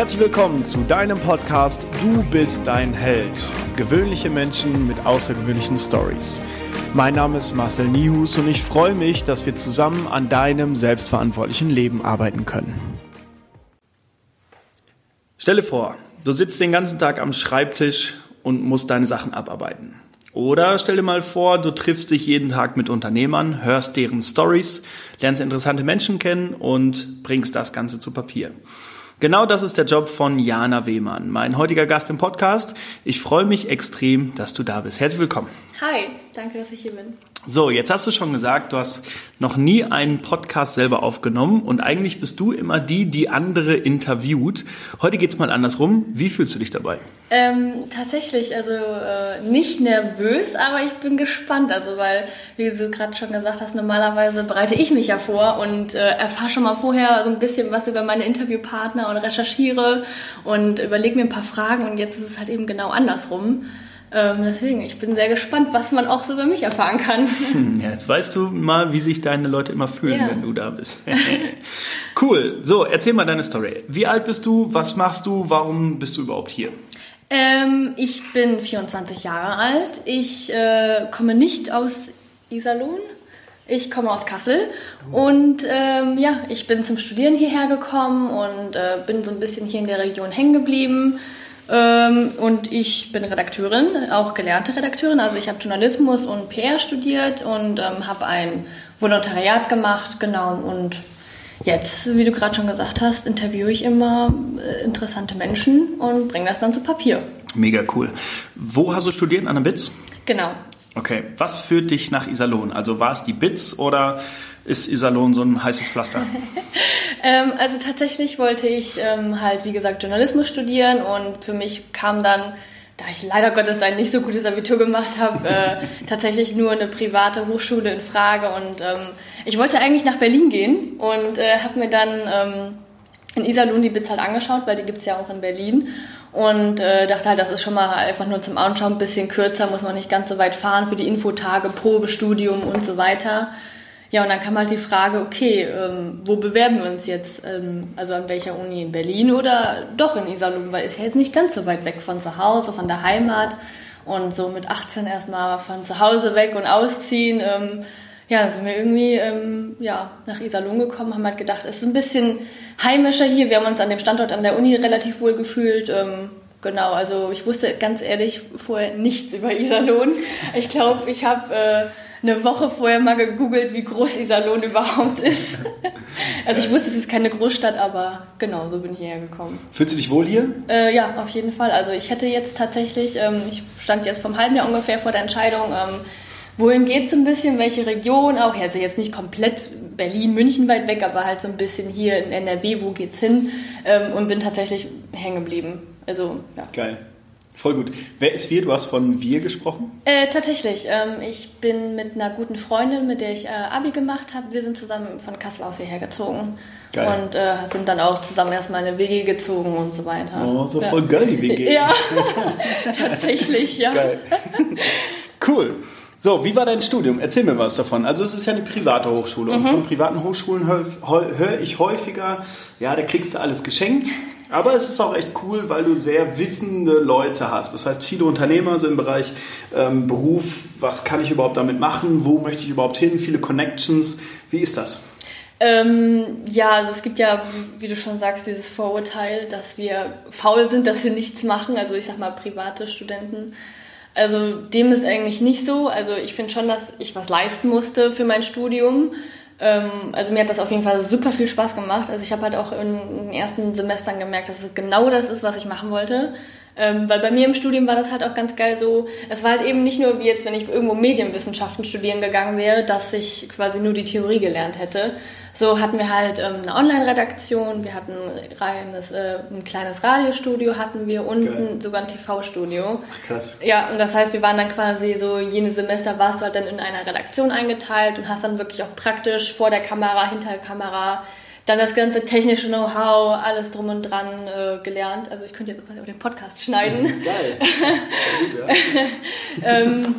Herzlich willkommen zu deinem Podcast Du bist dein Held. Gewöhnliche Menschen mit außergewöhnlichen Stories. Mein Name ist Marcel Nihus und ich freue mich, dass wir zusammen an deinem selbstverantwortlichen Leben arbeiten können. Stelle vor, du sitzt den ganzen Tag am Schreibtisch und musst deine Sachen abarbeiten. Oder stell dir mal vor, du triffst dich jeden Tag mit Unternehmern, hörst deren Stories, lernst interessante Menschen kennen und bringst das Ganze zu Papier. Genau das ist der Job von Jana Wehmann, mein heutiger Gast im Podcast. Ich freue mich extrem, dass du da bist. Herzlich willkommen. Hi, danke, dass ich hier bin. So, jetzt hast du schon gesagt, du hast noch nie einen Podcast selber aufgenommen und eigentlich bist du immer die, die andere interviewt. Heute geht's mal andersrum. Wie fühlst du dich dabei? Ähm, tatsächlich, also äh, nicht nervös, aber ich bin gespannt. Also weil, wie du gerade schon gesagt hast, normalerweise bereite ich mich ja vor und äh, erfahre schon mal vorher so ein bisschen was über meine Interviewpartner und recherchiere und überlege mir ein paar Fragen und jetzt ist es halt eben genau andersrum. Ähm, deswegen, ich bin sehr gespannt, was man auch so über mich erfahren kann. Hm, ja, jetzt weißt du mal, wie sich deine Leute immer fühlen, ja. wenn du da bist. cool. So, erzähl mal deine Story. Wie alt bist du? Was machst du? Warum bist du überhaupt hier? Ähm, ich bin 24 Jahre alt. Ich äh, komme nicht aus Iserlohn. Ich komme aus Kassel und ähm, ja, ich bin zum Studieren hierher gekommen und äh, bin so ein bisschen hier in der Region hängen geblieben. Ähm, und ich bin Redakteurin, auch gelernte Redakteurin. Also ich habe Journalismus und PR studiert und ähm, habe ein Volontariat gemacht, genau. Und jetzt, wie du gerade schon gesagt hast, interviewe ich immer äh, interessante Menschen und bringe das dann zu Papier. Mega cool. Wo hast du studiert? An der BITS? Genau. Okay. Was führt dich nach Iserlohn? Also war es die BITS oder ist Iserlohn so ein heißes Pflaster? ähm, also tatsächlich wollte ich ähm, halt, wie gesagt, Journalismus studieren und für mich kam dann, da ich leider Gottes ein nicht so gutes Abitur gemacht habe, äh, tatsächlich nur eine private Hochschule in Frage und ähm, ich wollte eigentlich nach Berlin gehen und äh, habe mir dann ähm, in Iserlohn die BITS halt angeschaut, weil die gibt es ja auch in Berlin und äh, dachte halt, das ist schon mal einfach nur zum Anschauen ein bisschen kürzer, muss man nicht ganz so weit fahren für die Infotage, Probestudium und so weiter. Ja, und dann kam halt die Frage, okay, ähm, wo bewerben wir uns jetzt? Ähm, also an welcher Uni? In Berlin oder doch in Iserlohn? Weil ist ja jetzt nicht ganz so weit weg von zu Hause, von der Heimat. Und so mit 18 erstmal von zu Hause weg und ausziehen. Ähm, ja, dann sind wir irgendwie ähm, ja, nach Iserlohn gekommen, haben halt gedacht, es ist ein bisschen heimischer hier. Wir haben uns an dem Standort an der Uni relativ wohl gefühlt. Ähm, genau, also ich wusste ganz ehrlich vorher nichts über Iserlohn. Ich glaube, ich habe... Äh, eine Woche vorher mal gegoogelt, wie groß Iserlohn überhaupt ist. also ich wusste, es ist keine Großstadt, aber genau, so bin ich hierher gekommen. Fühlst du dich wohl hier? Äh, ja, auf jeden Fall. Also ich hätte jetzt tatsächlich, ähm, ich stand jetzt vom halben Jahr ungefähr vor der Entscheidung, ähm, wohin geht es ein bisschen, welche Region auch, also jetzt nicht komplett Berlin, München weit weg, aber halt so ein bisschen hier in NRW, wo geht's hin ähm, und bin tatsächlich hängen geblieben. Also, ja. Geil. Voll gut. Wer ist wir? Du hast von wir gesprochen? Äh, tatsächlich. Ähm, ich bin mit einer guten Freundin, mit der ich äh, Abi gemacht habe. Wir sind zusammen von Kassel aus hierher gezogen. Geil. Und äh, sind dann auch zusammen erstmal in eine WG gezogen und so weiter. Oh, so voll geil, die WG. ja, tatsächlich, ja. Geil. Cool. So, wie war dein Studium? Erzähl mir was davon. Also es ist ja eine private Hochschule und mhm. von privaten Hochschulen höre hör ich häufiger, ja, da kriegst du alles geschenkt. Aber es ist auch echt cool, weil du sehr wissende Leute hast. Das heißt, viele Unternehmer so im Bereich ähm, Beruf, was kann ich überhaupt damit machen, wo möchte ich überhaupt hin, viele Connections. Wie ist das? Ähm, ja, also es gibt ja, wie du schon sagst, dieses Vorurteil, dass wir faul sind, dass wir nichts machen. Also ich sag mal private Studenten. Also dem ist eigentlich nicht so. Also ich finde schon, dass ich was leisten musste für mein Studium. Ähm, also mir hat das auf jeden Fall super viel Spaß gemacht. Also ich habe halt auch in den ersten Semestern gemerkt, dass es genau das ist, was ich machen wollte. Ähm, weil bei mir im Studium war das halt auch ganz geil so, es war halt eben nicht nur wie jetzt, wenn ich irgendwo Medienwissenschaften studieren gegangen wäre, dass ich quasi nur die Theorie gelernt hätte, so hatten wir halt ähm, eine Online-Redaktion, wir hatten reines, äh, ein kleines Radiostudio hatten wir und ein, sogar ein TV-Studio. Ach krass. Ja, und das heißt, wir waren dann quasi so, jene Semester warst du halt dann in einer Redaktion eingeteilt und hast dann wirklich auch praktisch vor der Kamera, hinter der Kamera dann das ganze technische Know-how, alles drum und dran äh, gelernt. Also ich könnte jetzt quasi auch den Podcast schneiden. Geil. Gut, ja. ähm,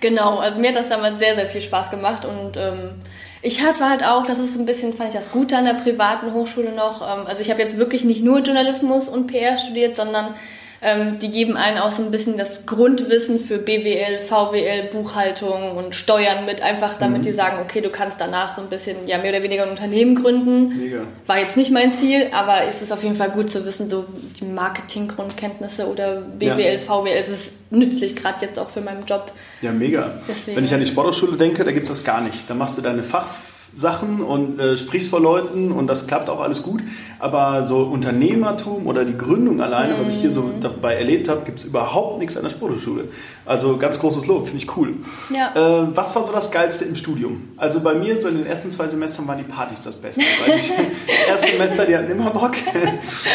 genau, also mir hat das damals sehr, sehr viel Spaß gemacht und ähm, Ich hatte halt auch, das ist ein bisschen, fand ich das Gute an der privaten Hochschule noch. Ähm, also ich habe jetzt wirklich nicht nur Journalismus und PR studiert, sondern ähm, die geben einen auch so ein bisschen das Grundwissen für BWL, VWL, Buchhaltung und Steuern mit, einfach damit mhm. die sagen, okay, du kannst danach so ein bisschen, ja, mehr oder weniger ein Unternehmen gründen. Mega. War jetzt nicht mein Ziel, aber es ist auf jeden Fall gut zu wissen, so die Marketinggrundkenntnisse oder BWL, ja. VWL, es ist nützlich, gerade jetzt auch für meinen Job. Ja, mega. Deswegen. Wenn ich an die Sporthochschule denke, da gibt es das gar nicht. Da machst du deine Fach Sachen und äh, sprichst vor Leuten und das klappt auch alles gut. Aber so Unternehmertum oder die Gründung alleine, mm. was ich hier so mhm. dabei erlebt habe, gibt es überhaupt nichts an der Sporthochschule. Also ganz großes Lob, finde ich cool. Ja. Äh, was war so das Geilste im Studium? Also bei mir, so in den ersten zwei Semestern waren die Partys das Beste. Weil ich, erste Semester, die hatten immer Bock.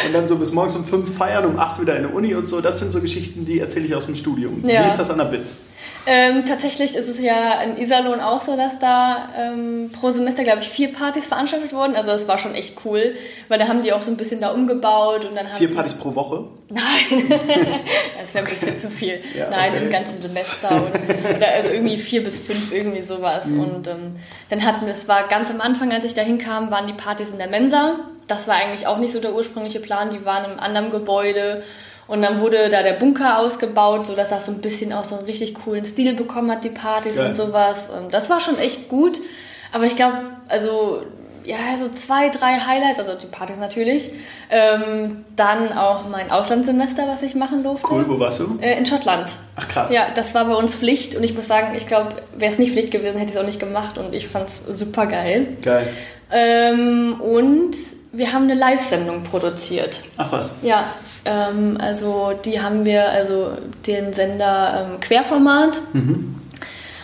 und dann so bis morgens um fünf feiern, um acht wieder in der Uni und so. Das sind so Geschichten, die erzähle ich aus dem Studium. Ja. Wie ist das an der BITS? Ähm, tatsächlich ist es ja in Iserlohn auch so, dass da ähm, pro Semester, glaube ich, vier Partys veranstaltet wurden. Also das war schon echt cool, weil da haben die auch so ein bisschen da umgebaut. Und dann vier Partys pro Woche? Nein, das wäre ein bisschen zu viel. Ja, Nein, okay. im ganzen Semester. Oder, oder, also irgendwie vier bis fünf, irgendwie sowas. Mhm. Und ähm, dann hatten, es war ganz am Anfang, als ich da hinkam, waren die Partys in der Mensa. Das war eigentlich auch nicht so der ursprüngliche Plan. Die waren im anderen Gebäude. Und dann wurde da der Bunker ausgebaut, sodass das so ein bisschen auch so einen richtig coolen Stil bekommen hat, die Partys Geil. und sowas. Und das war schon echt gut. Aber ich glaube, also ja, so zwei, drei Highlights, also die Partys natürlich. Ähm, dann auch mein Auslandssemester, was ich machen durfte. Cool, wo warst du? Äh, in Schottland. Ach krass. Ja, das war bei uns Pflicht und ich muss sagen, ich glaube, wäre es nicht Pflicht gewesen, hätte ich es auch nicht gemacht und ich fand es super geil. Geil. Ähm, und wir haben eine Live-Sendung produziert. Ach was? Ja, ähm, also die haben wir, also den Sender ähm, Querformat. Mhm.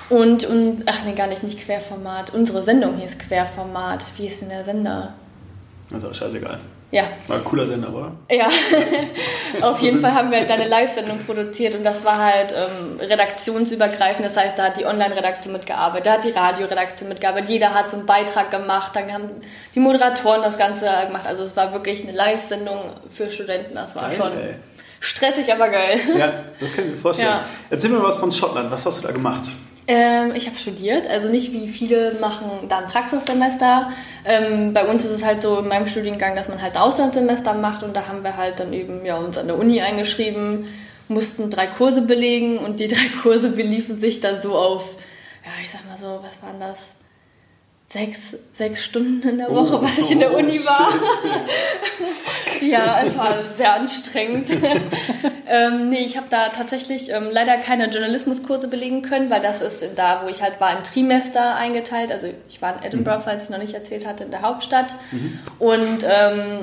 Und, und, ach nee, gar nicht, nicht Querformat. Unsere Sendung hieß Querformat. Wie ist denn der Sender? Also scheißegal. Ja. War ein cooler Sender, oder? Ja. Auf jeden Fall haben wir halt eine Live-Sendung produziert und das war halt ähm, redaktionsübergreifend. Das heißt, da hat die Online-Redaktion mitgearbeitet, da hat die Radioredaktion mitgearbeitet, jeder hat so einen Beitrag gemacht, dann haben die Moderatoren das Ganze gemacht. Also es war wirklich eine Live-Sendung für Studenten. Das war geil, schon ey. stressig, aber geil. Ja, das kann ich mir vorstellen. Ja. Erzähl mir was von Schottland. Was hast du da gemacht? Ähm, ich habe studiert, also nicht wie viele machen da ein Praxissemester. Ähm, bei uns ist es halt so in meinem Studiengang, dass man halt Auslandssemester macht und da haben wir halt dann eben ja, uns an der Uni eingeschrieben, mussten drei Kurse belegen und die drei Kurse beliefen sich dann so auf, ja, ich sag mal so, was waren das? Sechs, sechs Stunden in der oh, Woche, oh, was ich in der Uni war. ja, es war sehr anstrengend. ähm, nee, ich habe da tatsächlich ähm, leider keine Journalismuskurse belegen können, weil das ist da, wo ich halt war, in Trimester eingeteilt. Also ich war in Edinburgh, mhm. falls ich noch nicht erzählt hatte, in der Hauptstadt. Mhm. Und ähm,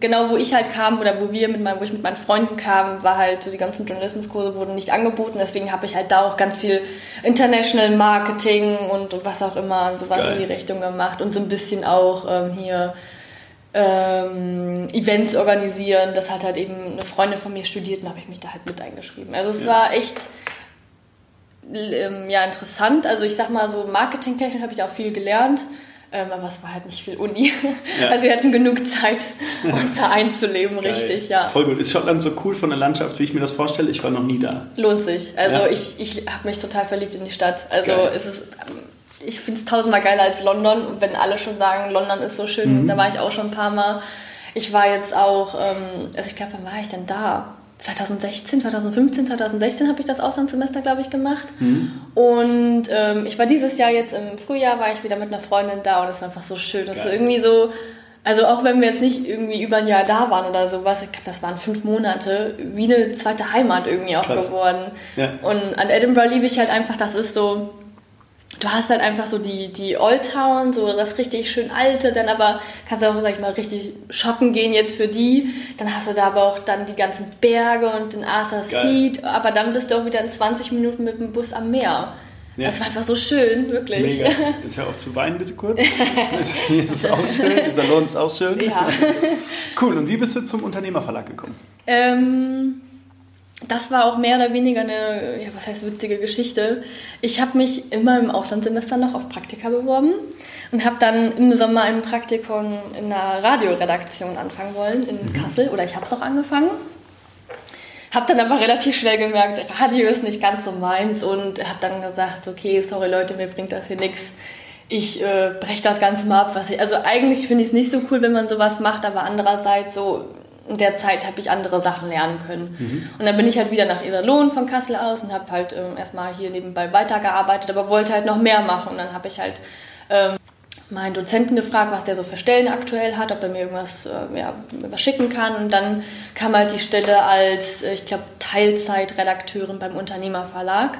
genau wo ich halt kam oder wo wir mit meinen, wo ich mit meinen Freunden kamen, war halt so die ganzen Journalismuskurse wurden nicht angeboten. Deswegen habe ich halt da auch ganz viel International Marketing und, und was auch immer und sowas Geil. in die Richtung gemacht und so ein bisschen auch ähm, hier ähm, Events organisieren. Das hat halt eben eine Freundin von mir studiert und habe ich mich da halt mit eingeschrieben. Also es ja. war echt ähm, ja interessant. Also ich sag mal so marketingtechnisch habe ich auch viel gelernt. Ähm, aber es war halt nicht viel Uni. Ja. Also wir hatten genug Zeit, uns da einzuleben, Geil. richtig, ja. Voll gut. Ist Schottland so cool von der Landschaft, wie ich mir das vorstelle? Ich war noch nie da. Lohnt sich. Also ja. ich, ich habe mich total verliebt in die Stadt. Also Geil. es ist, ich finde es tausendmal geiler als London. Und wenn alle schon sagen, London ist so schön, mhm. da war ich auch schon ein paar Mal. Ich war jetzt auch, ähm, also ich glaube, wann war ich denn da? 2016, 2015, 2016 habe ich das Auslandssemester, glaube ich, gemacht. Mhm. Und ähm, ich war dieses Jahr jetzt im Frühjahr, war ich wieder mit einer Freundin da und es war einfach so schön. Das ist irgendwie so, also auch wenn wir jetzt nicht irgendwie über ein Jahr da waren oder sowas, ich glaube, das waren fünf Monate, wie eine zweite Heimat irgendwie auch Krass. geworden. Ja. Und an Edinburgh liebe ich halt einfach, das ist so, du hast halt einfach so die, die Old Town, so das richtig schön alte, dann aber kannst du auch, sag ich mal, richtig shoppen gehen jetzt für die. Dann hast du da aber auch dann die ganzen Berge und den Arthur Seat, aber dann bist du auch wieder in 20 Minuten mit dem Bus am Meer. Ja. Das war einfach so schön, wirklich. Mega. Jetzt hör auf zu weinen, bitte kurz. Hier ist es auch schön, dieser Lohn ist auch schön. Ja. Cool, und wie bist du zum Unternehmerverlag gekommen? Ähm, das war auch mehr oder weniger eine, ja, was heißt witzige Geschichte. Ich habe mich immer im Auslandssemester noch auf Praktika beworben und habe dann im Sommer ein Praktikum in einer Radioredaktion anfangen wollen in mhm. Kassel oder ich habe es auch angefangen. Habe dann aber relativ schnell gemerkt, Radio ist nicht ganz so meins und habe dann gesagt, okay, sorry Leute, mir bringt das hier nichts. ich äh, breche das Ganze mal ab. Was ich, also eigentlich finde ich es nicht so cool, wenn man sowas macht, aber andererseits so in der Zeit habe ich andere Sachen lernen können. Mhm. Und dann bin ich halt wieder nach Iserlohn von Kassel aus und habe halt ähm, erstmal hier nebenbei weitergearbeitet, aber wollte halt noch mehr machen. Und dann habe ich halt ähm, meinen Dozenten gefragt, was der so für Stellen aktuell hat, ob er mir irgendwas äh, ja, überschicken kann. Und dann kam halt die Stelle als, äh, ich glaube, Teilzeitredakteurin beim Unternehmerverlag.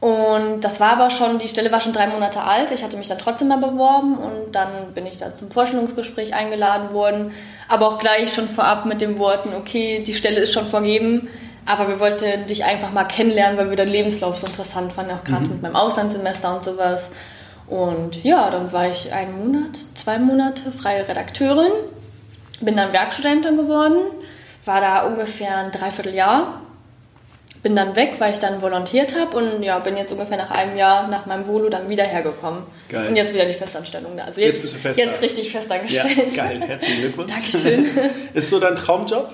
Und das war aber schon, die Stelle war schon drei Monate alt. Ich hatte mich dann trotzdem mal beworben und dann bin ich da zum Vorstellungsgespräch eingeladen worden. Aber auch gleich schon vorab mit den Worten, okay, die Stelle ist schon vergeben, aber wir wollten dich einfach mal kennenlernen, weil wir deinen Lebenslauf so interessant fanden, auch gerade mhm. mit meinem Auslandssemester und sowas. Und ja, dann war ich einen Monat, zwei Monate freie Redakteurin, bin dann Werkstudentin geworden, war da ungefähr ein Dreivierteljahr bin dann weg, weil ich dann volontiert habe und ja, bin jetzt ungefähr nach einem Jahr nach meinem Volo dann wieder hergekommen. Geil. Und jetzt wieder die Festanstellung da. Also jetzt, jetzt, bist du fest jetzt richtig festangestellt. Ja, geil, herzlichen Glückwunsch. Dankeschön. Ist so dein Traumjob?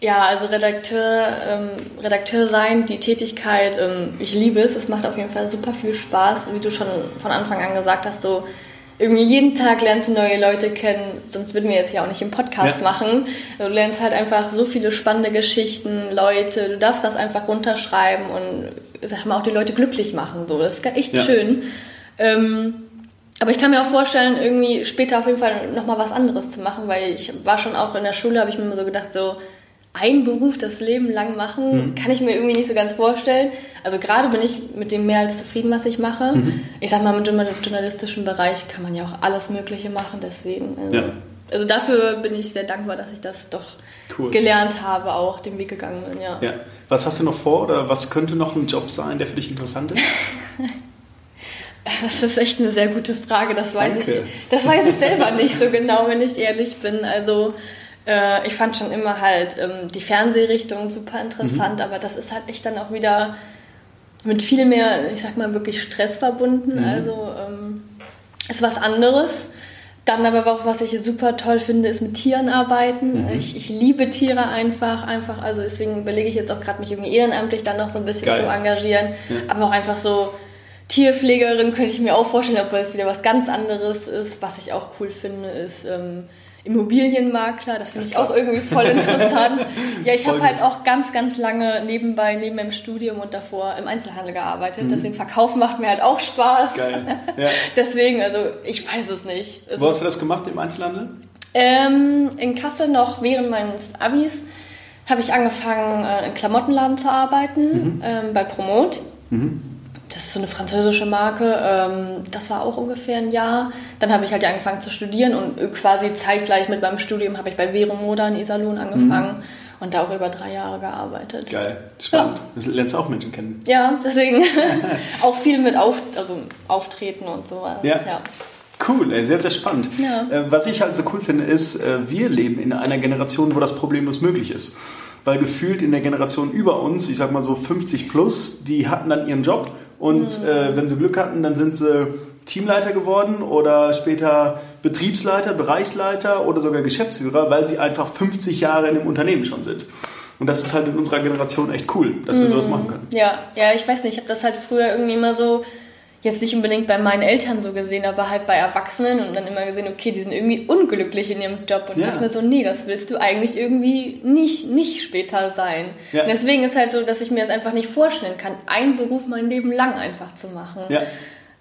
Ja, also Redakteur, ähm, Redakteur sein, die Tätigkeit, ähm, ich liebe es. Es macht auf jeden Fall super viel Spaß, wie du schon von Anfang an gesagt hast, so irgendwie jeden Tag lernst du neue Leute kennen, sonst würden wir jetzt ja auch nicht im Podcast ja. machen. Du lernst halt einfach so viele spannende Geschichten, Leute, du darfst das einfach runterschreiben und sag mal auch die Leute glücklich machen. So, das ist echt ja. schön. Ähm, aber ich kann mir auch vorstellen, irgendwie später auf jeden Fall nochmal was anderes zu machen, weil ich war schon auch in der Schule, habe ich mir immer so gedacht, so, einen Beruf das Leben lang machen, mhm. kann ich mir irgendwie nicht so ganz vorstellen. Also gerade bin ich mit dem mehr als zufrieden, was ich mache. Mhm. Ich sag mal, mit dem journalistischen Bereich kann man ja auch alles Mögliche machen, deswegen. Also, ja. also dafür bin ich sehr dankbar, dass ich das doch cool. gelernt habe, auch den Weg gegangen bin, ja. ja. Was hast du noch vor oder was könnte noch ein Job sein, der für dich interessant ist? Das ist echt eine sehr gute Frage. Das weiß ich. Das weiß ich selber nicht so genau, wenn ich ehrlich bin. Also äh, ich fand schon immer halt ähm, die Fernsehrichtung super interessant, mhm. aber das ist halt echt dann auch wieder mit viel mehr, ich sag mal, wirklich Stress verbunden. Mhm. Also ähm, ist was anderes. Dann aber auch, was ich super toll finde, ist mit Tieren arbeiten. Mhm. Ich, ich, liebe Tiere einfach, einfach. Also deswegen überlege ich jetzt auch gerade, mich irgendwie ehrenamtlich dann noch so ein bisschen Geil. zu engagieren. Ja. Aber auch einfach so Tierpflegerin könnte ich mir auch vorstellen, obwohl es wieder was ganz anderes ist. Was ich auch cool finde, ist ähm, Immobilienmakler, das finde ich auch irgendwie voll interessant. ja, ich habe halt auch ganz, ganz lange nebenbei, neben meinem Studium und davor im Einzelhandel gearbeitet. Mhm. Deswegen Verkaufen macht mir halt auch Spaß. Geil. Ja. Deswegen, also ich weiß es nicht. Es Wo hast du das gemacht im Einzelhandel? Ähm, in Kassel noch während meines Abis habe ich angefangen, äh, in Klamottenladen zu arbeiten, mhm. ähm, bei Promot. Mhm das ist so eine französische Marke. Ähm, das war auch ungefähr ein Jahr. Dann habe ich halt angefangen zu studieren und quasi zeitgleich mit meinem Studium habe ich bei Vero Moda in Iserlohn angefangen. Mhm. Und da auch über drei Jahre gearbeitet. Geil, spannend. Ja. Das lernst du auch Menschen kennen. Ja, deswegen auch viel mit Auf, also Auftreten und sowas. Ja. ja. Cool, sehr, sehr spannend. Ja. Äh, was ich halt so cool finde, ist, äh, wir leben in einer Generation, wo das problemlos möglich ist. Weil gefühlt in der Generation über uns, ich sag mal so 50 plus, die hatten dann ihren Job und mhm. äh, wenn sie Glück hatten, dann sind sie Teamleiter geworden oder später Betriebsleiter, Bereichsleiter oder sogar Geschäftsführer, weil sie einfach 50 Jahre in dem Unternehmen schon sind. Und das ist halt in unserer Generation echt cool, dass wir mhm. sowas machen können. Ja, ja, ich weiß nicht, ich habe das halt früher irgendwie immer so jetzt nicht unbedingt bei meinen Eltern so gesehen, aber halt bei Erwachsenen und dann immer gesehen, okay, die sind irgendwie unglücklich in ihrem Job. Und ja. ich dachte mir so, nee, das willst du eigentlich irgendwie nicht, nicht später sein. Ja. Und deswegen ist halt so, dass ich mir das einfach nicht vorstellen kann, einen Beruf mein Leben lang einfach zu machen. Ja,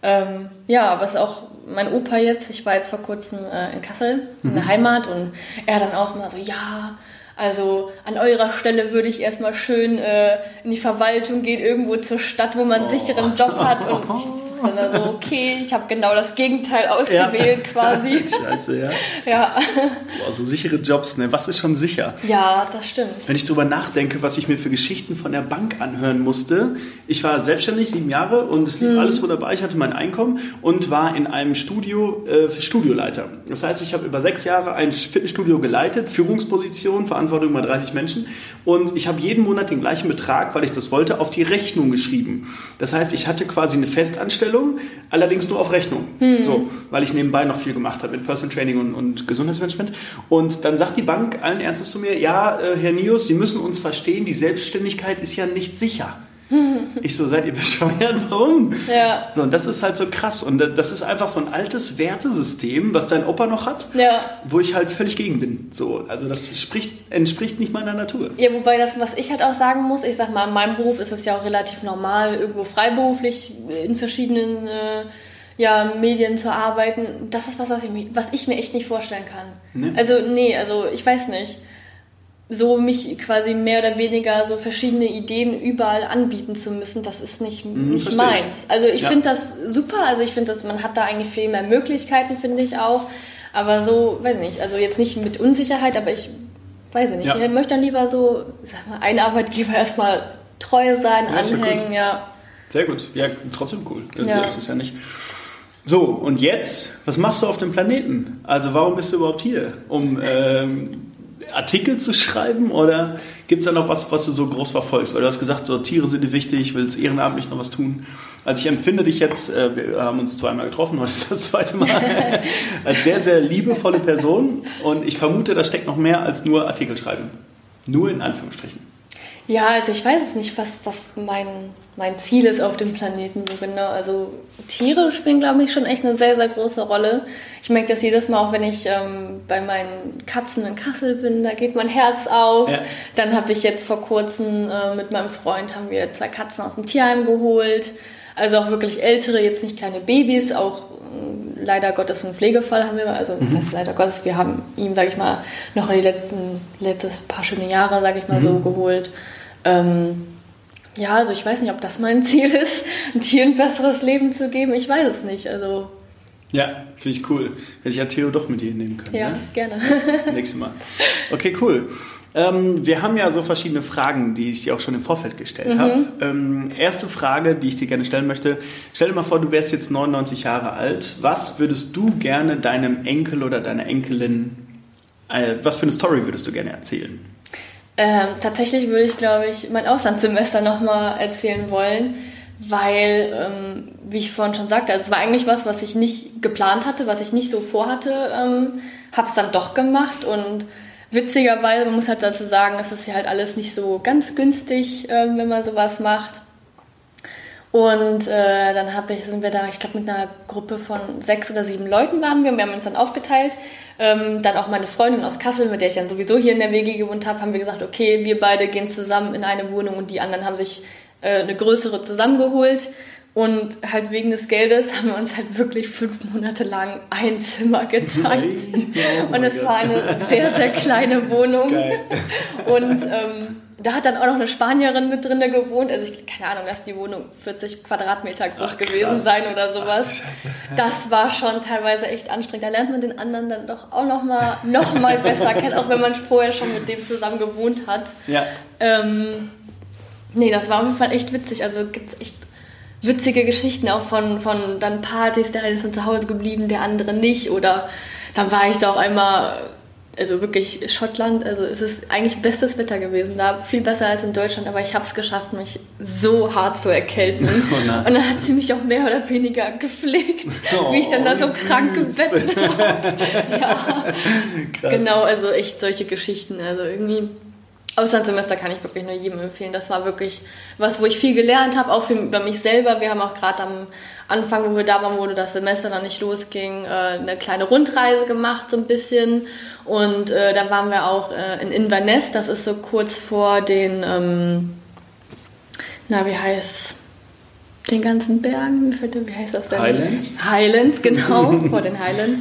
ähm, ja aber es ist auch mein Opa jetzt, ich war jetzt vor kurzem äh, in Kassel, in mhm. der Heimat, und er dann auch mal so, ja, also an eurer Stelle würde ich erstmal schön äh, in die Verwaltung gehen, irgendwo zur Stadt, wo man einen oh. sicheren Job hat. Und ich dann so, okay, ich habe genau das Gegenteil ausgewählt ja. quasi. Scheiße, ja. Ja. Boah, so sichere Jobs, ne? Was ist schon sicher? Ja, das stimmt. Wenn ich drüber nachdenke, was ich mir für Geschichten von der Bank anhören musste. Ich war selbstständig, sieben Jahre und es lief hm. alles wunderbar. Ich hatte mein Einkommen und war in einem Studio äh, Studioleiter. Das heißt, ich habe über sechs Jahre ein Fitnessstudio geleitet, Führungsposition, Verantwortung über 30 Menschen und ich habe jeden Monat den gleichen Betrag, weil ich das wollte, auf die Rechnung geschrieben. Das heißt, ich hatte quasi eine Festanstellung Anstellung, allerdings nur auf Rechnung. Mhm. So, weil ich nebenbei noch viel gemacht habe mit Personal Training und, und Gesundheitsmanagement. Und dann sagt die Bank allen Ernstes zu mir, ja, äh, Herr Nius, Sie müssen uns verstehen, die Selbstständigkeit ist ja nicht sicher. Ich so, seid ihr bescheuert? Warum? Ja. So, und das ist halt so krass. Und das ist einfach so ein altes Wertesystem, was dein Opa noch hat, Ja. wo ich halt völlig gegen bin. So, also das spricht, entspricht nicht meiner Natur. Ja, wobei das, was ich halt auch sagen muss, ich sag mal, in meinem Beruf ist es ja auch relativ normal, irgendwo freiberuflich in verschiedenen äh, ja, Medien zu arbeiten. Das ist was, was ich, mir- was ich mir echt nicht vorstellen kann. Nee. Also, nee, also ich weiß nicht. So mich quasi mehr oder weniger so verschiedene Ideen überall anbieten zu müssen, das ist nicht, nicht versteh ich. meins. Also ich Ja. finde das super, also ich finde, dass man hat da eigentlich viel mehr Möglichkeiten, finde ich auch. Aber so, weiß nicht, also jetzt nicht mit Unsicherheit, aber ich weiß nicht. Ja. Ich möchte dann lieber so, sag mal, einen Arbeitgeber erstmal treu sein, Ja, anhängen, ja. Sehr gut. Ja, trotzdem cool. Das Ja. ist es ja nicht. So, und jetzt, was machst du auf dem Planeten? Also warum bist du überhaupt hier? Um ähm, Artikel zu schreiben oder gibt es da noch was, was du so groß verfolgst? Weil du hast gesagt, so Tiere sind dir wichtig, willst ehrenamtlich noch was tun. Also ich empfinde dich jetzt, äh, wir haben uns zweimal getroffen, heute ist das zweite Mal, als sehr, sehr liebevolle Person und ich vermute, da steckt noch mehr als nur Artikel schreiben. Nur in Anführungsstrichen. Ja, also ich weiß es nicht, was, was mein, mein Ziel ist auf dem Planeten so genau. Also Tiere spielen, glaube ich, schon echt eine sehr, sehr große Rolle. Ich merke das jedes Mal auch, wenn ich ähm, bei meinen Katzen in Kassel bin, da geht mein Herz auf. Ja. Dann habe ich jetzt vor kurzem äh, mit meinem Freund haben wir zwei Katzen aus dem Tierheim geholt. Also auch wirklich ältere, jetzt nicht kleine Babys, auch äh, leider Gottes einen Pflegefall haben wir, also was heißt leider Gottes, wir haben ihm, sage ich mal, noch in die letzten letztes paar schöne Jahre, sage ich mal so, geholt. Ähm, ja, also ich weiß nicht, ob das mein Ziel ist, ein Tier ein besseres Leben zu geben. Ich weiß es nicht. Also Ja, finde ich cool. Hätte ich ja Theo doch mit dir nehmen können. ja, ne? gerne. Nächstes Mal. Okay, cool. Ähm, wir haben ja so verschiedene Fragen, die ich dir auch schon im Vorfeld gestellt Mhm. habe. Ähm, erste Frage, die ich dir gerne stellen möchte. Stell dir mal vor, du wärst jetzt 99 Jahre alt. Was würdest du gerne deinem Enkel oder deiner Enkelin, äh, was für eine Story würdest du gerne erzählen? Ähm, tatsächlich würde ich, glaube ich, mein Auslandssemester nochmal erzählen wollen, weil, ähm, wie ich vorhin schon sagte, also es war eigentlich was, was ich nicht geplant hatte, was ich nicht so vorhatte, ähm, habe es dann doch gemacht und witzigerweise, man muss halt dazu sagen, es ist ja halt alles nicht so ganz günstig, ähm, wenn man sowas macht. Und äh, dann hab ich, sind wir da, ich glaube, mit einer Gruppe von sechs oder sieben Leuten waren wir. und Wir haben uns dann aufgeteilt. Ähm, dann auch meine Freundin aus Kassel, mit der ich dann sowieso hier in der WG gewohnt habe, haben wir gesagt, okay, wir beide gehen zusammen in eine Wohnung und die anderen haben sich äh, eine größere zusammengeholt. Und halt wegen des Geldes haben wir uns halt wirklich fünf Monate lang ein Zimmer. Nein. Oh und es war eine sehr, sehr kleine Wohnung. Geil. Und ähm, da hat dann auch noch eine Spanierin mit drin gewohnt. Also ich, keine Ahnung, dass die Wohnung 40 Quadratmeter groß Ach, gewesen sein oder sowas. Ach. Das war schon teilweise echt anstrengend. Da lernt man den anderen dann doch auch noch mal, noch mal besser kennen, auch wenn man vorher schon mit dem zusammen gewohnt hat. Ja, Ähm, nee, das war auf jeden Fall echt witzig. Also gibt es echt witzige Geschichten auch von, von dann Partys. Der eine ist dann zu Hause geblieben, der andere nicht. Oder dann war ich da auch einmal, also wirklich Schottland. Also es ist eigentlich bestes Wetter gewesen da. Viel besser als in Deutschland. Aber ich habe es geschafft, mich so hart zu erkälten. Oh. Und dann hat sie mich auch mehr oder weniger gepflegt, wie ich dann da so Oh, krank im süß. Bett lag. ja. krass. Genau, also echt solche Geschichten. Also irgendwie Auslandssemester kann ich wirklich nur jedem empfehlen. Das war wirklich was, wo ich viel gelernt habe, auch für, über mich selber. Wir haben auch gerade am Anfang, wo wir da waren, wo das Semester noch nicht losging, äh, eine kleine Rundreise gemacht, so ein bisschen. Und äh, da waren wir auch äh, in Inverness, das ist so kurz vor den, ähm, na, wie heißt's? Den ganzen Bergen, wie heißt das denn? Highlands? Highlands, genau, vor den Highlands.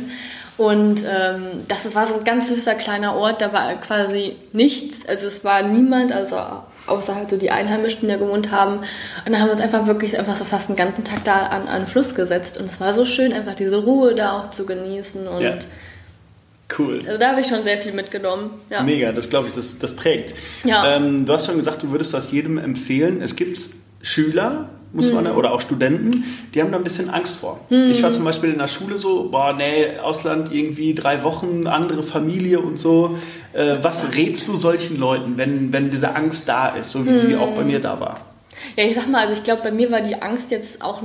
Und ähm, das war so ein ganz süßer kleiner Ort, da war quasi nichts, also es war niemand, also außer halt so die Einheimischen, die da gewohnt haben. Und dann haben wir uns einfach wirklich einfach so fast den ganzen Tag da an, an den Fluss gesetzt. Und es war so schön, einfach diese Ruhe da auch zu genießen. Und Ja. Cool. also da habe ich schon sehr viel mitgenommen. Ja. Mega, das glaube ich, das, das prägt. Ja. Ähm, du hast schon gesagt, du würdest das jedem empfehlen. Es gibt Schüler, muss man, Mhm. oder auch Studenten, die haben da ein bisschen Angst vor. Ich war zum Beispiel in der Schule so, boah, nee, Ausland irgendwie drei Wochen, andere Familie und so. Äh, was rätst du solchen Leuten, wenn, wenn diese Angst da ist, so wie sie Mhm. auch bei mir da war? Ja, ich sag mal, also ich glaube, bei mir war die Angst jetzt auch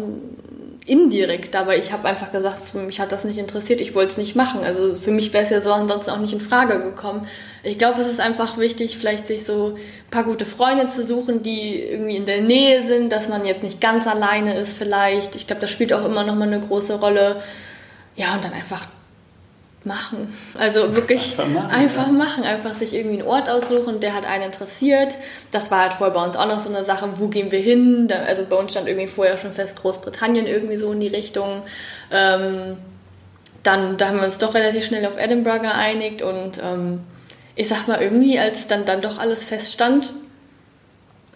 indirekt, aber ich habe einfach gesagt, mich hat das nicht interessiert, ich wollte es nicht machen. Also für mich wäre es ja so ansonsten auch nicht in Frage gekommen. Ich glaube, es ist einfach wichtig, vielleicht sich so ein paar gute Freunde zu suchen, die irgendwie in der Nähe sind, dass man jetzt nicht ganz alleine ist vielleicht. Ich glaube, das spielt auch immer noch mal eine große Rolle. Ja, und dann einfach machen. Also wirklich einfach, machen, einfach, ja. machen, einfach sich irgendwie einen Ort aussuchen, der hat einen interessiert. Das war halt vorher bei uns auch noch so eine Sache, wo gehen wir hin? Also bei uns stand irgendwie vorher schon fest Großbritannien irgendwie so in die Richtung. Ähm, dann, da haben wir uns doch relativ schnell auf Edinburgh geeinigt und ähm, ich sag mal irgendwie, als dann, dann doch alles feststand,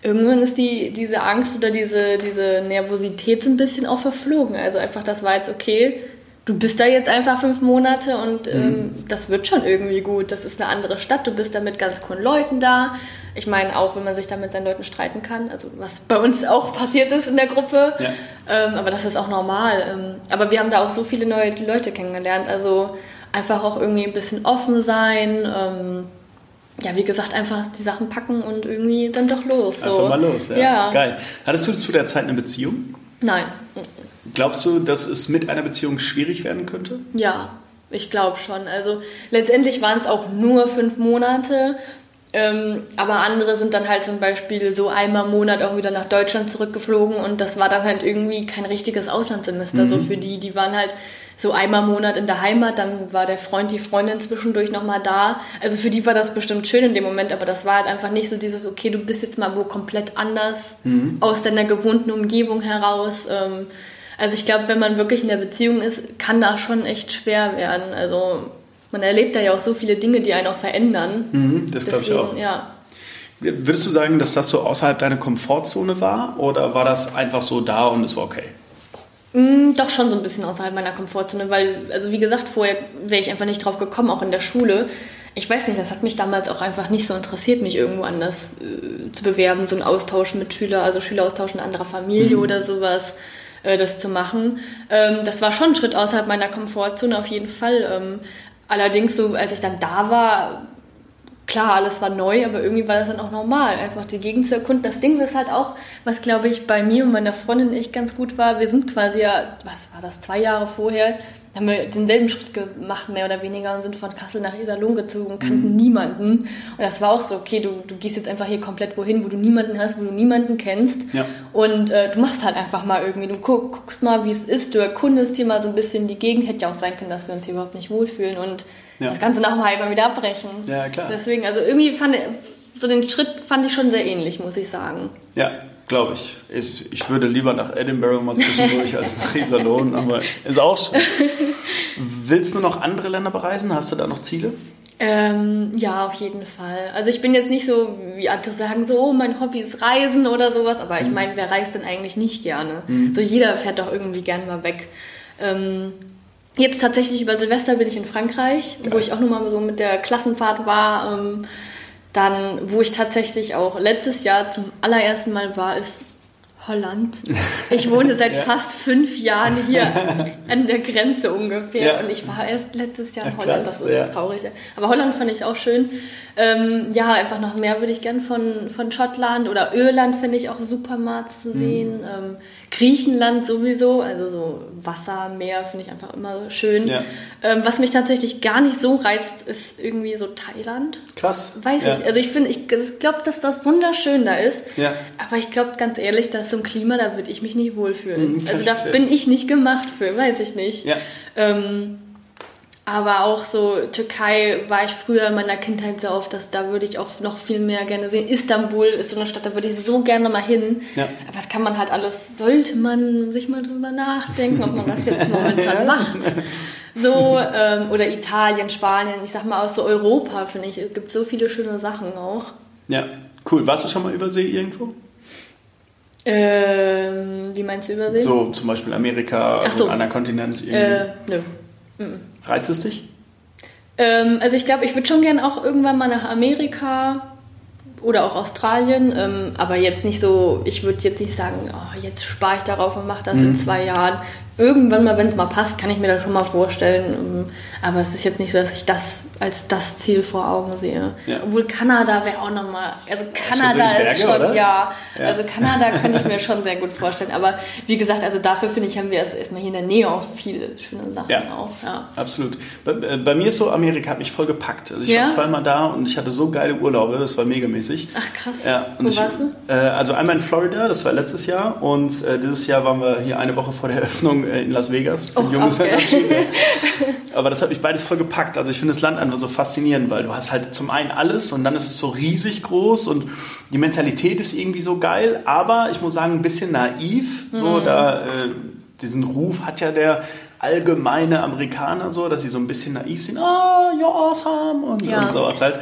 irgendwann ist die, diese Angst oder diese, diese Nervosität so ein bisschen auch verflogen. Also einfach, das war jetzt okay, du bist da jetzt einfach fünf Monate und ähm, mhm. das wird schon irgendwie gut. Das ist eine andere Stadt, du bist da mit ganz coolen Leuten da. Ich meine, auch wenn man sich da mit seinen Leuten streiten kann, also was bei uns auch passiert ist in der Gruppe, ja. ähm, aber das ist auch normal. Ähm, aber wir haben da auch so viele neue Leute kennengelernt, also einfach auch irgendwie ein bisschen offen sein. Ähm, ja, wie gesagt, einfach die Sachen packen und irgendwie dann doch los. So. Einfach mal los, ja. ja. Geil. Hattest du zu der Zeit eine Beziehung? Nein. Glaubst du, dass es mit einer Beziehung schwierig werden könnte? Ja, ich glaube schon. Also letztendlich waren es auch nur fünf Monate. Ähm, aber andere sind dann halt zum Beispiel so einmal im Monat auch wieder nach Deutschland zurückgeflogen und das war dann halt irgendwie kein richtiges Auslandssemester mhm. so für die. Die waren halt so einmal im Monat in der Heimat, dann war der Freund, die Freundin zwischendurch nochmal da. Also für die war das bestimmt schön in dem Moment, aber das war halt einfach nicht so dieses, okay, du bist jetzt mal wo komplett anders mhm. aus deiner gewohnten Umgebung heraus. Ähm, also ich glaube, wenn man wirklich in der Beziehung ist, kann das schon echt schwer werden. Also man erlebt da ja auch so viele Dinge, die einen auch verändern. Mhm, das glaube ich auch. Ja. Würdest du sagen, dass das so außerhalb deiner Komfortzone war oder war das einfach so da und es war okay? Mm, doch schon so ein bisschen außerhalb meiner Komfortzone, weil, also wie gesagt, vorher wäre ich einfach nicht drauf gekommen, auch in der Schule. Ich weiß nicht, das hat mich damals auch einfach nicht so interessiert, mich irgendwo anders äh, zu bewerben, so ein Austausch mit Schüler, also Schüleraustausch in anderer Familie mhm. oder sowas äh, das zu machen. Ähm, das war schon ein Schritt außerhalb meiner Komfortzone auf jeden Fall. Ähm, allerdings, so als ich dann da war, klar, alles war neu, aber irgendwie war das dann auch normal, einfach die Gegend zu erkunden. Das Ding ist halt auch, was glaube ich bei mir und meiner Freundin echt ganz gut war, wir sind quasi ja, was war das, zwei Jahre vorher haben wir denselben Schritt gemacht, mehr oder weniger, und sind von Kassel nach Iserlohn gezogen und kannten mhm. niemanden. Und das war auch so, okay, du, du gehst jetzt einfach hier komplett wohin, wo du niemanden hast, wo du niemanden kennst. Ja. Und äh, du machst halt einfach mal irgendwie, du guck, guckst mal, wie es ist, du erkundest hier mal so ein bisschen die Gegend. Hätte ja auch sein können, dass wir uns hier überhaupt nicht wohlfühlen und ja. das Ganze nach einem halben wieder abbrechen. Ja, klar. Deswegen, also irgendwie fand so den Schritt fand ich schon sehr ähnlich, muss ich sagen. Ja, Glaube ich. ich. ich. würde lieber nach Edinburgh mal zwischendurch als nach Iserlohn, aber ist auch so. Willst du noch andere Länder bereisen? Hast du da noch Ziele? Ähm, ja, auf jeden Fall. Also ich bin jetzt nicht so, wie andere sagen, so, oh, mein Hobby ist Reisen oder sowas, aber ich mhm. meine, wer reist denn eigentlich nicht gerne? Mhm. So jeder fährt doch irgendwie gerne mal weg. Ähm, jetzt tatsächlich über Silvester bin ich in Frankreich, Geil. wo ich auch nochmal so mit der Klassenfahrt war. Ähm, dann, wo ich tatsächlich auch letztes Jahr zum allerersten Mal war, ist Holland. Ich wohne seit ja. fast fünf Jahren hier an der Grenze ungefähr ja. und ich war erst letztes Jahr in Holland, das ist ja. traurig. Aber Holland fand ich auch schön. Ähm, ja, einfach noch mehr würde ich gern von, von Schottland oder Irland finde ich auch super mal zu mhm. sehen. Mhm. Ähm, Griechenland sowieso, also so Wasser, Meer finde ich einfach immer schön. Ja. Ähm, was mich tatsächlich gar nicht so reizt, ist irgendwie so Thailand. Krass. Weiß ja. ich. Also ich finde, ich, ich glaube, dass das wunderschön da ist. Ja. Aber ich glaube ganz ehrlich, da ist so ein Klima, da würde ich mich nicht wohlfühlen. Mhm, also da bin ich nicht gemacht für, weiß ich nicht. Ja. Ähm, aber auch so Türkei war ich früher in meiner Kindheit sehr oft, dass da würde ich auch noch viel mehr gerne sehen. Istanbul ist so eine Stadt, da würde ich so gerne mal hin. Ja. Aber das kann man halt alles, sollte man sich mal drüber nachdenken, ob man das jetzt momentan macht. So, ähm, oder Italien, Spanien, ich sag mal aus so Europa, finde ich, es gibt so viele schöne Sachen auch. Ja, cool. Warst du schon mal übersee irgendwo? Ähm, wie meinst du übersee? So zum Beispiel Amerika, Ach so. ein anderer Kontinent. Irgendwie. Äh, nö. Mhm. Reizt es dich? Ähm, also ich glaube, ich würde schon gerne auch irgendwann mal nach Amerika oder auch Australien, ähm, aber jetzt nicht so, ich würde jetzt nicht sagen, oh, jetzt spare ich darauf und mache das mhm. in zwei Jahren. Irgendwann mal, wenn es mal passt, kann ich mir das schon mal vorstellen. Ähm, aber es ist jetzt nicht so, dass ich das als das Ziel vor Augen sehe. Ja. Obwohl Kanada wäre auch nochmal, also Kanada die ist Berge, schon, ja, Ja. also Kanada könnte ich mir schon sehr gut vorstellen. Aber wie gesagt, also dafür finde ich, haben wir erst- erstmal hier in der Nähe auch viele schöne Sachen Ja. auch. Ja. Absolut. Bei, äh, bei mir ist so, Amerika hat mich voll gepackt. Also ich war zweimal da und ich hatte so geile Urlaube, das war megamäßig. Ach krass. Ja, und Wo ich, warst du? Äh, also einmal in Florida, das war letztes Jahr und äh, dieses Jahr waren wir hier eine Woche vor der Eröffnung äh, in Las Vegas für Oh, okay. Aber das hat mich beides voll gepackt. Also ich finde das Land einfach so faszinierend, weil du hast halt zum einen alles und dann ist es so riesig groß und die Mentalität ist irgendwie so geil, aber ich muss sagen, ein bisschen naiv. Mhm. So, da äh, diesen Ruf hat ja der allgemeine Amerikaner so, dass sie so ein bisschen naiv sind. Ah, you're awesome und, Ja. und sowas halt.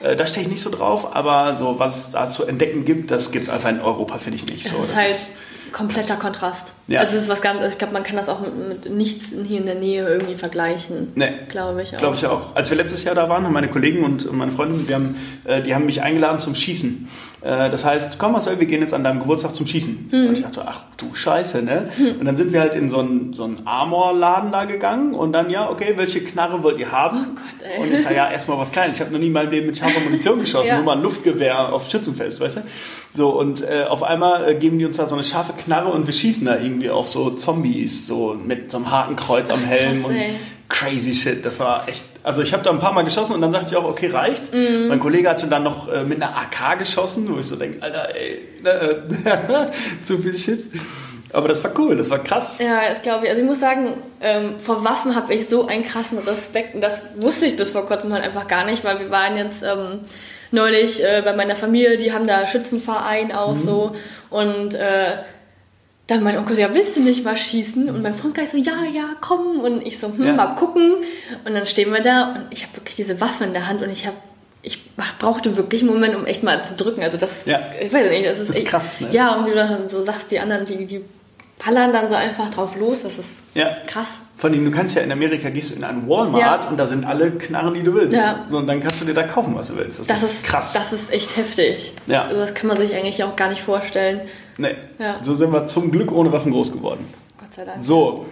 Äh, da stehe ich nicht so drauf, aber so was da zu entdecken gibt, das gibt es einfach in Europa, finde ich nicht Es so. ist Das halt ist- kompletter das- Kontrast. Ja. Also es ist was ganz, ich glaube, man kann das auch mit, mit nichts hier in der Nähe irgendwie vergleichen. Nee. Glaube ich auch. Glaube ich auch. Als wir letztes Jahr da waren, haben meine Kollegen und meine Freundin, wir haben, äh, die haben mich eingeladen zum Schießen. Äh, das heißt, komm Marcel, wir gehen jetzt an deinem Geburtstag zum Schießen. Mhm. Und ich dachte so, ach du Scheiße, ne? Und dann sind wir halt in so einen, so einen Armor-Laden da gegangen und dann, ja, okay, welche Knarre wollt ihr haben? Oh Gott, ey. Und ich sage, ja, erstmal was Kleines. Ich habe noch nie in meinem Leben mit scharfer Munition geschossen, Ja. nur mal ein Luftgewehr auf Schützenfest, weißt du? So, und äh, auf einmal äh, geben die uns da so eine scharfe Knarre und wir schießen da irgendwie auf so Zombies, so mit so einem Hakenkreuz am Helm krass, und ey. Crazy shit. Das war echt. Also ich habe da ein paar Mal geschossen und dann sagte ich auch, okay, reicht. Mhm. Mein Kollege hatte dann noch äh, mit einer AK geschossen, wo ich so denke, Alter, ey, äh, zu viel Schiss. Aber das war cool, das war krass. Ja, das glaube ich. Also ich muss sagen, ähm, vor Waffen habe ich so einen krassen Respekt. Und das wusste ich bis vor kurzem halt einfach gar nicht, weil wir waren jetzt ähm, neulich äh, bei meiner Familie, die haben da Schützenverein auch so. Und äh, dann mein Onkel so, ja, willst du nicht mal schießen? Und mein Freund gleich so, ja, ja, komm. Und ich so, hm, Ja. mal gucken. Und dann stehen wir da und ich habe wirklich diese Waffe in der Hand und ich habe ich brauchte wirklich einen Moment, um echt mal zu drücken. Also das, Ja. ich weiß nicht, das ist, Das ist echt- krass, ne? Ja, und wie du dann so sagst, die anderen, die, die ballern dann so einfach drauf los. Das ist Ja. krass. Vor allem, du kannst ja in Amerika gehst du in einen Walmart Ja. und da sind alle Knarren, die du willst. Ja. So, und dann kannst du dir da kaufen, was du willst. Das, Das ist, ist krass. Das ist echt heftig. Ja. Also das kann man sich eigentlich auch gar nicht vorstellen. Nee. Ja. So sind wir zum Glück ohne Waffen groß geworden. Gott sei Dank. So.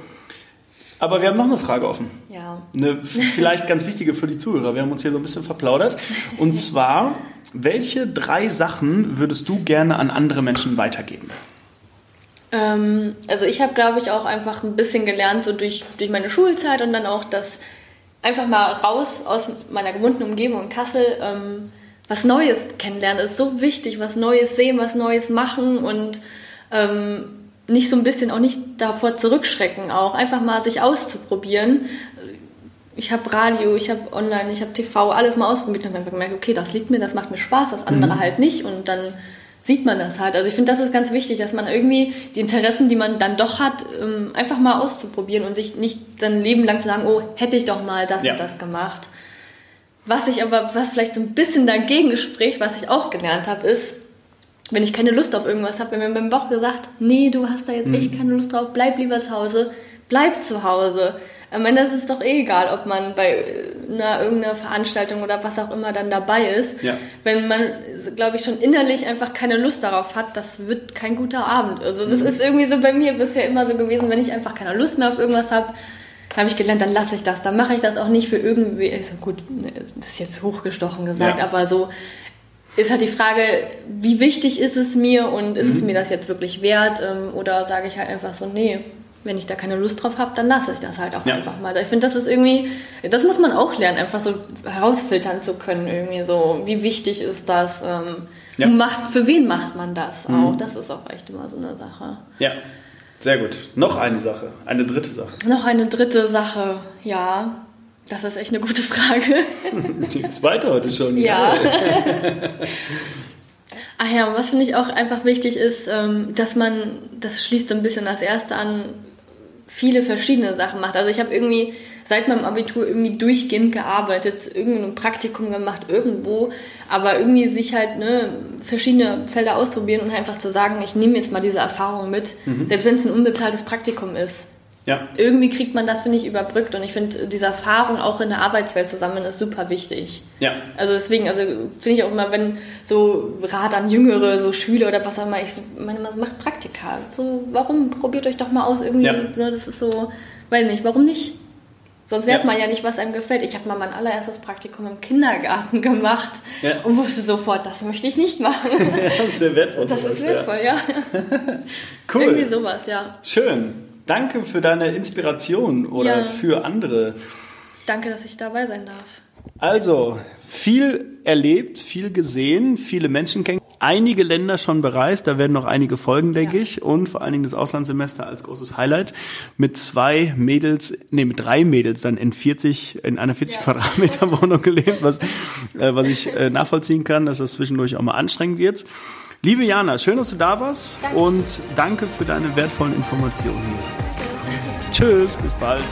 Aber wir haben noch eine Frage offen. Ja. Eine vielleicht ganz wichtige für die Zuhörer. Wir haben uns hier so ein bisschen verplaudert. Und zwar, welche drei Sachen würdest du gerne an andere Menschen weitergeben? Ähm, also ich habe, glaube ich, auch einfach ein bisschen gelernt, so durch, durch meine Schulzeit und dann auch das einfach mal raus aus meiner gewohnten Umgebung in Kassel, ähm, was Neues kennenlernen ist so wichtig, was Neues sehen, was Neues machen und ähm, nicht so ein bisschen auch nicht davor zurückschrecken, auch einfach mal sich auszuprobieren. Ich habe Radio, ich habe Online, ich habe TV, alles mal ausprobiert und habe einfach gemerkt, okay, das liegt mir, das macht mir Spaß, das andere halt nicht und dann sieht man das halt. Also ich finde, das ist ganz wichtig, dass man irgendwie die Interessen, die man dann doch hat, ähm, einfach mal auszuprobieren und sich nicht sein Leben lang zu sagen, oh, hätte ich doch mal das Ja. und das gemacht. Was ich aber, was vielleicht so ein bisschen dagegen spricht, was ich auch gelernt habe, ist, wenn ich keine Lust auf irgendwas habe, wenn mir mein Bauch gesagt, nee, du hast da jetzt echt keine Lust drauf, bleib lieber zu Hause, bleib zu Hause. Am Ende ist es doch eh egal, ob man bei äh, einer irgendeiner Veranstaltung oder was auch immer dann dabei ist. Ja. Wenn man, glaube ich, schon innerlich einfach keine Lust darauf hat, das wird kein guter Abend. Also das ist irgendwie so bei mir bisher immer so gewesen, wenn ich einfach keine Lust mehr auf irgendwas habe, habe ich gelernt, dann lasse ich das. Dann mache ich das auch nicht für irgendwie, also gut, das ist jetzt hochgestochen gesagt, Ja. aber so ist halt die Frage, wie wichtig ist es mir und ist es mir das jetzt wirklich wert? Ähm, oder sage ich halt einfach so, nee, wenn ich da keine Lust drauf habe, dann lasse ich das halt auch Ja. einfach mal. Ich finde, das ist irgendwie, das muss man auch lernen, einfach so herausfiltern zu können, irgendwie so, wie wichtig ist das? Ähm, Ja. macht, für wen macht man das auch? Das ist auch echt immer so eine Sache. Ja, sehr gut. Noch eine Sache, eine dritte Sache. Noch eine dritte Sache, ja. Das ist echt eine gute Frage. Die zweite heute schon. Ja. Ach ja, und was finde ich auch einfach wichtig ist, ähm, dass man, das schließt so ein bisschen das erste an, viele verschiedene Sachen macht. Also ich habe irgendwie seit meinem Abitur irgendwie durchgehend gearbeitet, irgendein Praktikum gemacht, irgendwo, aber irgendwie sich halt ne, verschiedene Felder ausprobieren und einfach zu sagen, ich nehme jetzt mal diese Erfahrung mit, selbst wenn es ein unbezahltes Praktikum ist. Ja, Irgendwie kriegt man das, finde ich, überbrückt und ich finde, diese Erfahrung auch in der Arbeitswelt zusammen ist super wichtig. ja. Also deswegen, also finde ich auch immer, wenn so Rat an Jüngere, so Schüler oder was auch immer, ich meine immer, so macht Praktika. So, warum probiert euch doch mal aus irgendwie, Ja. ne, das ist so, weiß nicht, warum nicht? Sonst lernt ja. man ja nicht, was einem gefällt. Ich habe mal mein allererstes Praktikum im Kindergarten gemacht ja. und wusste sofort, das möchte ich nicht machen. Ja, das ist sehr wertvoll. Das sowas, ist wertvoll, ja. cool. Irgendwie sowas, ja. Schön. Danke für deine Inspiration oder für andere. Danke, dass ich dabei sein darf. Also, viel erlebt, viel gesehen, viele Menschen kennen, einige Länder schon bereist, da werden noch einige folgen, denke ja. ich, und vor allen Dingen das Auslandssemester als großes Highlight mit zwei Mädels, nee, mit drei Mädels dann in 40, in einer 40 ja. Quadratmeter Wohnung gelebt, was, äh, was ich äh, nachvollziehen kann, dass das zwischendurch auch mal anstrengend wird. Liebe Jana, schön, dass du da warst Dankeschön. und danke für deine wertvollen Informationen hier. Tschüss, bis bald.